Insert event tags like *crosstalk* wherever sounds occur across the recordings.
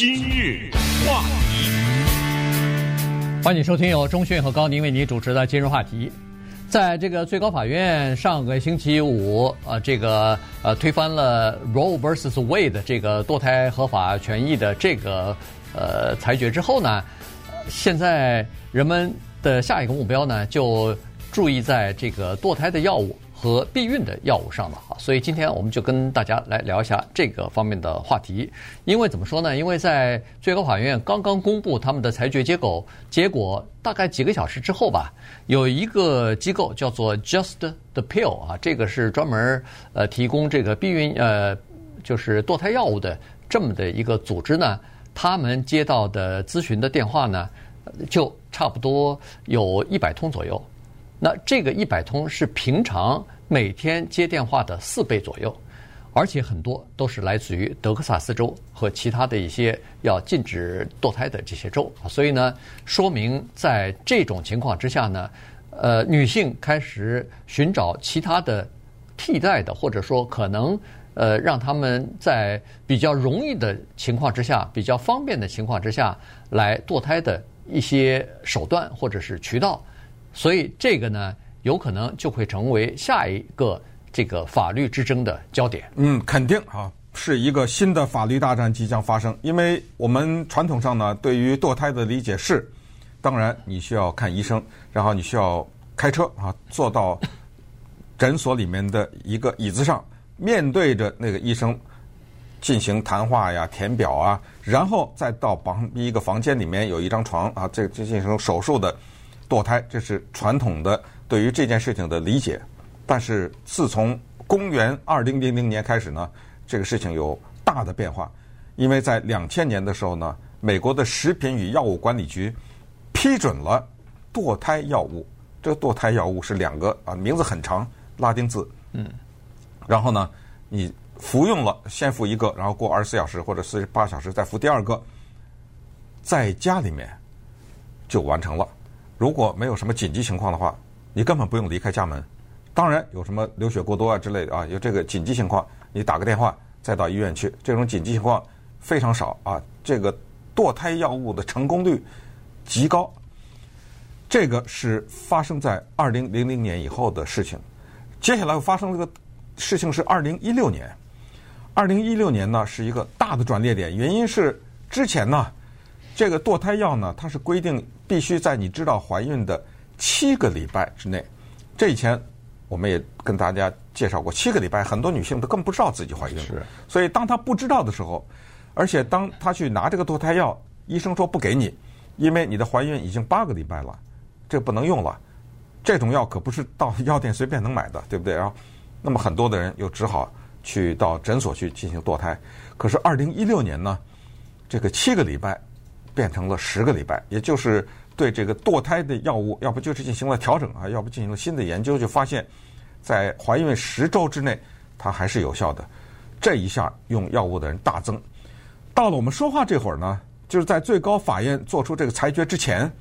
今日话题，欢迎收听由钟迅和高宁为你主持的今日话题。在这个最高法院上个星期五，呃，这个呃推翻了 Roe vs Wade 这个堕胎合法权益的这个呃裁决之后呢，现在人们的下一个目标呢，就注意在这个堕胎的药物。和避孕的药物上了哈，所以今天我们就跟大家来聊一下这个方面的话题。因为怎么说呢？因为在最高法院刚刚公布他们的裁决结果，结果大概几个小时之后吧，有一个机构叫做 Just the Pill 啊，这个是专门呃提供这个避孕呃就是堕胎药物的这么的一个组织呢，他们接到的咨询的电话呢，就差不多有一百通左右。那这个一百通是平常每天接电话的四倍左右，而且很多都是来自于德克萨斯州和其他的一些要禁止堕胎的这些州。所以呢，说明在这种情况之下呢，呃，女性开始寻找其他的替代的，或者说可能呃让他们在比较容易的情况之下、比较方便的情况之下来堕胎的一些手段或者是渠道。所以这个呢，有可能就会成为下一个这个法律之争的焦点。嗯，肯定啊，是一个新的法律大战即将发生。因为我们传统上呢，对于堕胎的理解是，当然你需要看医生，然后你需要开车啊，坐到诊所里面的一个椅子上，面对着那个医生进行谈话呀、填表啊，然后再到旁一个房间里面有一张床啊，这这进行手术的。堕胎，这是传统的对于这件事情的理解，但是自从公元二零零零年开始呢，这个事情有大的变化，因为在两千年的时候呢，美国的食品与药物管理局批准了堕胎药物。这个堕胎药物是两个啊，名字很长，拉丁字。嗯。然后呢，你服用了，先服一个，然后过二十四小时或者四十八小时再服第二个，在家里面就完成了。如果没有什么紧急情况的话，你根本不用离开家门。当然，有什么流血过多啊之类的啊，有这个紧急情况，你打个电话再到医院去。这种紧急情况非常少啊。这个堕胎药物的成功率极高。这个是发生在二零零零年以后的事情。接下来发生这个事情是二零一六年。二零一六年呢是一个大的转捩点，原因是之前呢。这个堕胎药呢，它是规定必须在你知道怀孕的七个礼拜之内。这以前我们也跟大家介绍过，七个礼拜很多女性都更不知道自己怀孕了。所以当她不知道的时候，而且当她去拿这个堕胎药，医生说不给你，因为你的怀孕已经八个礼拜了，这不能用了。这种药可不是到药店随便能买的，对不对？然后，那么很多的人又只好去到诊所去进行堕胎。可是二零一六年呢，这个七个礼拜。变成了十个礼拜，也就是对这个堕胎的药物，要不就是进行了调整啊，要不进行了新的研究，就发现，在怀孕十周之内，它还是有效的。这一下用药物的人大增。到了我们说话这会儿呢，就是在最高法院做出这个裁决之前，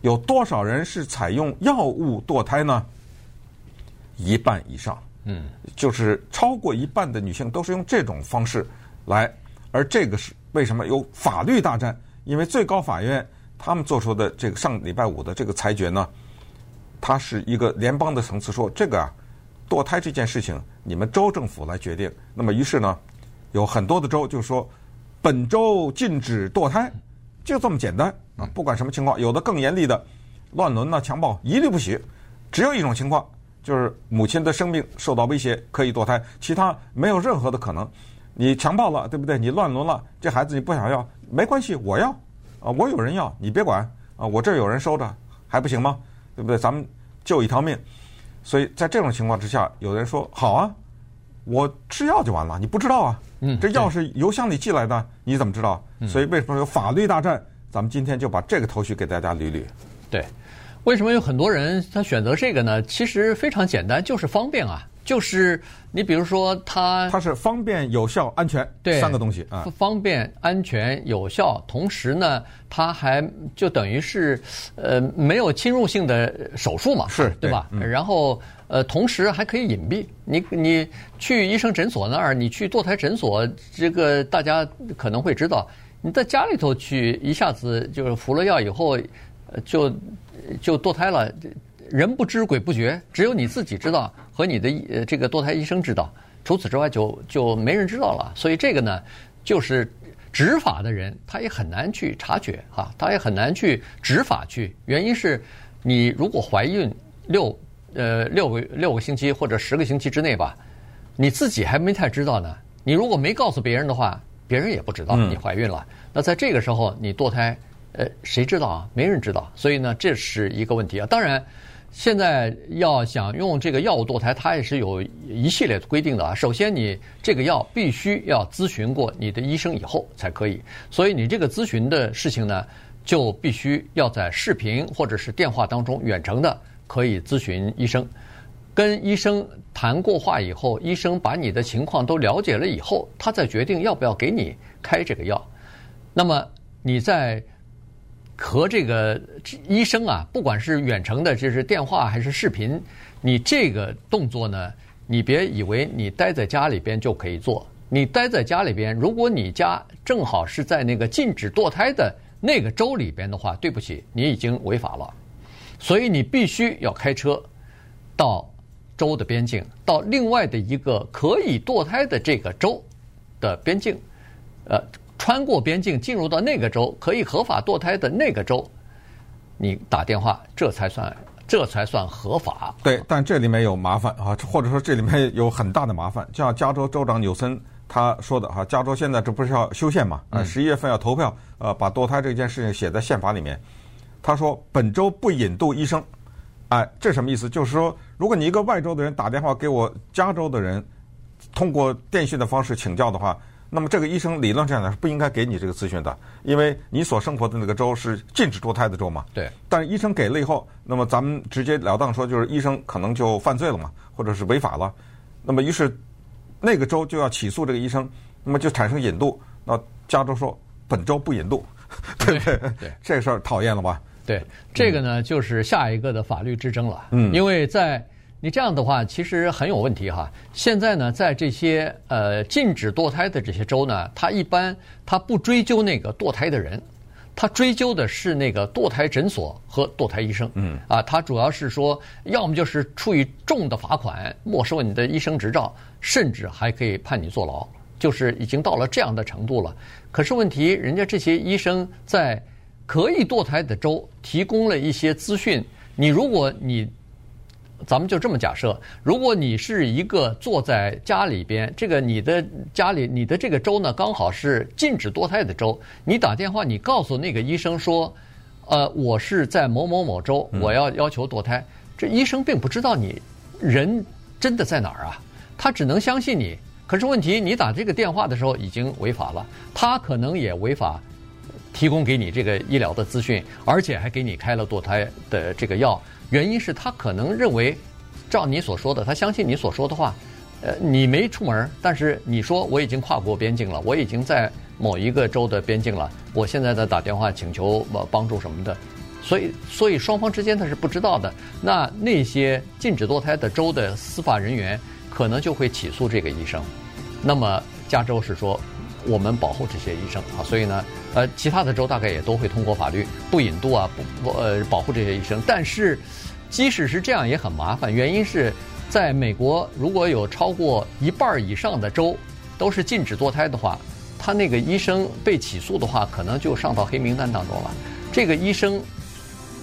有多少人是采用药物堕胎呢？一半以上，嗯，就是超过一半的女性都是用这种方式来，而这个是为什么有法律大战？因为最高法院他们做出的这个上礼拜五的这个裁决呢，它是一个联邦的层次，说这个啊，堕胎这件事情你们州政府来决定。那么于是呢，有很多的州就说本州禁止堕胎，就这么简单啊，不管什么情况，有的更严厉的乱伦呐、强暴一律不许。只有一种情况，就是母亲的生命受到威胁可以堕胎，其他没有任何的可能。你强暴了，对不对？你乱伦了，这孩子你不想要，没关系，我要啊，我有人要，你别管啊，我这儿有人收着，还不行吗？对不对？咱们救一条命。所以在这种情况之下，有人说好啊，我吃药就完了，你不知道啊？嗯，这药是邮箱里寄来的，你怎么知道？所以为什么有法律大战？咱们今天就把这个头绪给大家捋捋。对，为什么有很多人他选择这个呢？其实非常简单，就是方便啊。就是你比如说它，它是方便、有效、安全，对，三个东西啊。方便、安全、有效，同时呢，它还就等于是呃没有侵入性的手术嘛，是对吧？嗯、然后呃，同时还可以隐蔽。你你去医生诊所那儿，你去堕胎诊所，这个大家可能会知道，你在家里头去一下子就是服了药以后，就就堕胎了，人不知鬼不觉，只有你自己知道和你的呃这个堕胎医生知道，除此之外就就没人知道了。所以这个呢，就是执法的人他也很难去察觉哈，他也很难去执法去。原因是，你如果怀孕六呃六个六个星期或者十个星期之内吧，你自己还没太知道呢。你如果没告诉别人的话，别人也不知道你怀孕了。嗯、那在这个时候你堕胎，呃，谁知道啊？没人知道。所以呢，这是一个问题啊。当然，现在要想用这个药物堕胎，它也是有一系列的规定的啊。首先，你这个药必须要咨询过你的医生以后才可以。所以你这个咨询的事情呢，就必须要在视频或者是电话当中远程的可以咨询医生。跟医生谈过话以后，医生把你的情况都了解了以后，他再决定要不要给你开这个药。那么你在和这个医生啊，不管是远程的，就是电话还是视频，你这个动作呢，你别以为你待在家里边就可以做。你待在家里边，如果你家正好是在那个禁止堕胎的那个州里边的话，对不起，你已经违法了。所以你必须要开车到。州的边境到另外的一个可以堕胎的这个州的边境，呃，穿过边境进入到那个州可以合法堕胎的那个州，你打电话，这才算这才算合法。对，但这里面有麻烦啊，或者说这里面有很大的麻烦。就像加州州长纽森他说的哈，加州现在这不是要修宪嘛？啊，十一月份要投票，呃，把堕胎这件事情写在宪法里面。他说本州不引渡医生。哎，这什么意思？就是说，如果你一个外州的人打电话给我加州的人，通过电讯的方式请教的话，那么这个医生理论上呢是不应该给你这个咨询的，因为你所生活的那个州是禁止堕胎的州嘛。对。但是医生给了以后，那么咱们直截了当说，就是医生可能就犯罪了嘛，或者是违法了。那么于是那个州就要起诉这个医生，那么就产生引渡。那加州说本州不引渡，对不对？*laughs* 对，这事儿讨厌了吧？对，这个呢就是下一个的法律之争了。嗯，因为在你这样的话，其实很有问题哈。现在呢，在这些呃禁止堕胎的这些州呢，他一般他不追究那个堕胎的人，他追究的是那个堕胎诊所和堕胎医生。嗯，啊，他主要是说，要么就是处以重的罚款，没收你的医生执照，甚至还可以判你坐牢，就是已经到了这样的程度了。可是问题，人家这些医生在。可以堕胎的州提供了一些资讯。你如果你，咱们就这么假设，如果你是一个坐在家里边，这个你的家里，你的这个州呢，刚好是禁止堕胎的州，你打电话，你告诉那个医生说，呃，我是在某某某州，我要要求堕胎。这医生并不知道你人真的在哪儿啊，他只能相信你。可是问题，你打这个电话的时候已经违法了，他可能也违法。提供给你这个医疗的资讯，而且还给你开了堕胎的这个药，原因是他可能认为，照你所说的，他相信你所说的话，呃，你没出门，但是你说我已经跨过边境了，我已经在某一个州的边境了，我现在在打电话请求帮助什么的，所以，所以双方之间他是不知道的。那那些禁止堕胎的州的司法人员可能就会起诉这个医生，那么加州是说。我们保护这些医生啊，所以呢，呃，其他的州大概也都会通过法律不引渡啊，不不呃保护这些医生。但是，即使是这样也很麻烦，原因是在美国，如果有超过一半以上的州都是禁止堕胎的话，他那个医生被起诉的话，可能就上到黑名单当中了。这个医生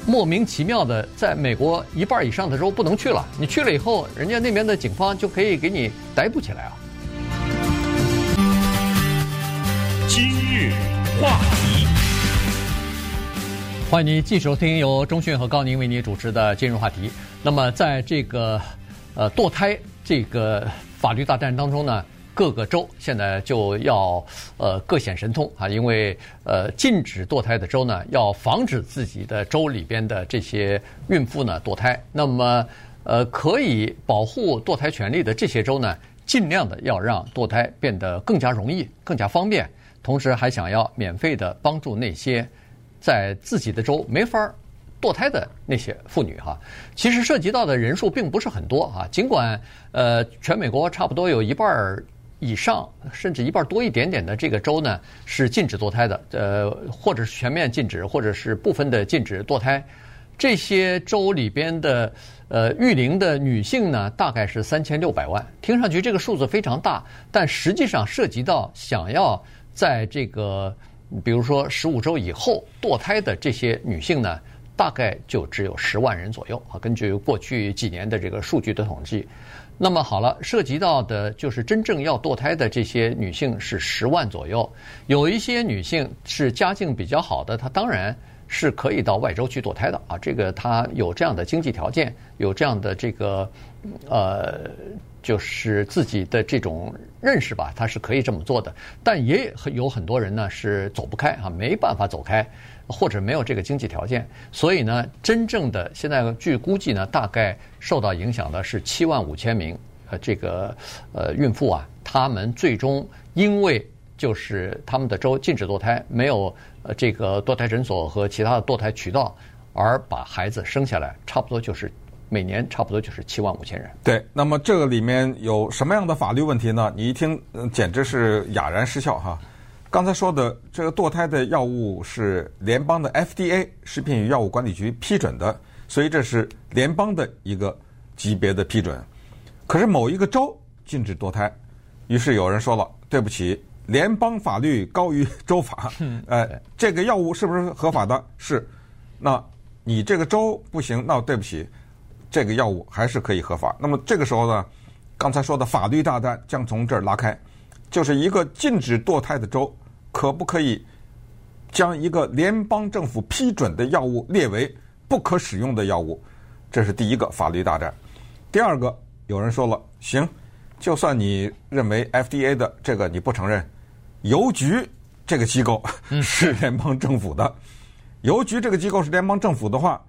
莫名其妙的在美国一半以上的州不能去了，你去了以后，人家那边的警方就可以给你逮捕起来啊。今日话题，欢迎您继续收听由中讯和高宁为您主持的今日话题。那么，在这个呃堕胎这个法律大战当中呢，各个州现在就要呃各显神通啊，因为呃禁止堕胎的州呢，要防止自己的州里边的这些孕妇呢堕胎。那么呃可以保护堕胎权利的这些州呢，尽量的要让堕胎变得更加容易、更加方便。同时还想要免费的帮助那些在自己的州没法堕胎的那些妇女哈，其实涉及到的人数并不是很多哈，尽管呃全美国差不多有一半以上，甚至一半多一点点的这个州呢，是禁止堕胎的，呃，或者是全面禁止，或者是部分的禁止堕胎。这些州里边的呃育龄的女性呢，大概是三千六百万。听上去这个数字非常大，但实际上涉及到想要在这个比如说十五周以后堕胎的这些女性呢，大概就只有十万人左右啊。根据过去几年的这个数据的统计。那么好了，涉及到的就是真正要堕胎的这些女性是十万左右，有一些女性是家境比较好的，她当然是可以到外州去堕胎的啊，这个她有这样的经济条件，有这样的这个呃，就是自己的这种认识吧，他是可以这么做的。但也有很多人呢是走不开啊，没办法走开。或者没有这个经济条件，所以呢，真正的现在据估计呢，大概受到影响的是七万五千名呃这个呃孕妇啊，她们最终因为就是他们的州禁止堕胎，没有呃这个堕胎诊所和其他的堕胎渠道，而把孩子生下来，差不多就是每年差不多就是七万五千人。对，那么这个里面有什么样的法律问题呢？你一听，嗯，简直是哑然失笑哈。刚才说的这个堕胎的药物是联邦的 FDA 食品与药物管理局批准的，所以这是联邦的一个级别的批准。可是某一个州禁止堕胎，于是有人说了：“对不起，联邦法律高于州法。*laughs* ”呃，这个药物是不是合法的？是。那你这个州不行，那对不起，这个药物还是可以合法。那么这个时候呢，刚才说的法律大战将从这儿拉开。就是一个禁止堕胎的州，可不可以将一个联邦政府批准的药物列为不可使用的药物？这是第一个法律大战。第二个，有人说了，行，就算你认为 FDA 的这个你不承认，邮局这个机构 *laughs* 是联邦政府的，邮局这个机构是联邦政府的话，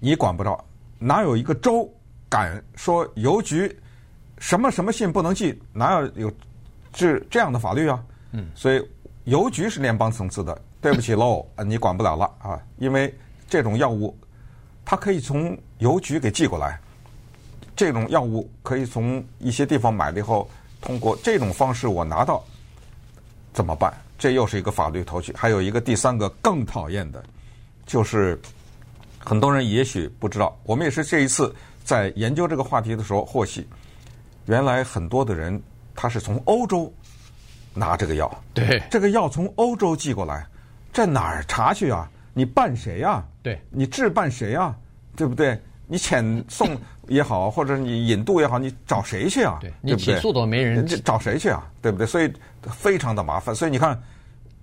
你管不着。哪有一个州敢说邮局什么什么信不能寄？哪有有？是这样的法律啊，嗯，所以邮局是联邦层次的，对不起喽，*laughs* 你管不了了啊，因为这种药物它可以从邮局给寄过来，这种药物可以从一些地方买了以后，通过这种方式我拿到，怎么办？这又是一个法律头绪。还有一个第三个更讨厌的，就是很多人也许不知道，我们也是这一次在研究这个话题的时候获悉，原来很多的人。他是从欧洲拿这个药，对，这个药从欧洲寄过来，这哪儿查去啊？你办谁呀？对，你置办谁呀？对不对？你遣送也好，或者你引渡也好，你找谁去啊？对，你起诉都没人，找谁去啊？对不对？所以非常的麻烦。所以你看，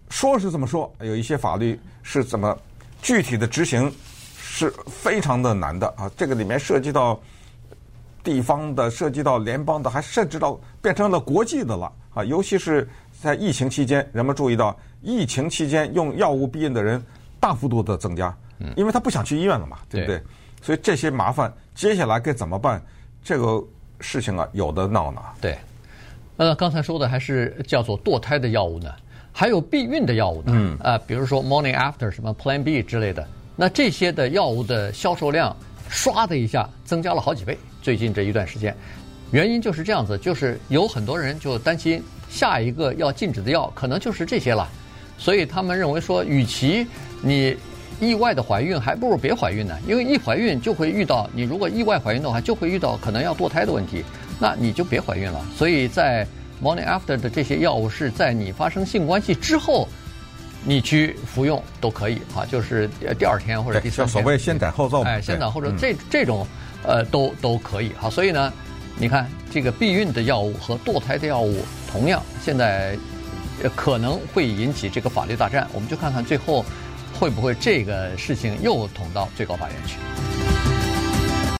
说是这么说，有一些法律是怎么具体的执行是非常的难的啊。这个里面涉及到。地方的涉及到联邦的，还甚至到变成了国际的了啊！尤其是在疫情期间，人们注意到疫情期间用药物避孕的人大幅度的增加，因为他不想去医院了嘛，对不对？所以这些麻烦接下来该怎么办？这个事情啊，有的闹呢。对，呃，刚才说的还是叫做堕胎的药物呢，还有避孕的药物呢。嗯啊，比如说 Morning After 什么 Plan B 之类的，那这些的药物的销售量唰的一下增加了好几倍。最近这一段时间，原因就是这样子，就是有很多人就担心下一个要禁止的药可能就是这些了，所以他们认为说，与其你意外的怀孕，还不如别怀孕呢，因为一怀孕就会遇到你如果意外怀孕的话，就会遇到可能要堕胎的问题，那你就别怀孕了。所以在 Morning After 的这些药物是在你发生性关系之后，你去服用都可以啊，就是第二天或者第三天，所谓先斩后奏，哎，先斩后奏这这种。呃，都都可以哈，所以呢，你看这个避孕的药物和堕胎的药物，同样现在可能会引起这个法律大战，我们就看看最后会不会这个事情又捅到最高法院去。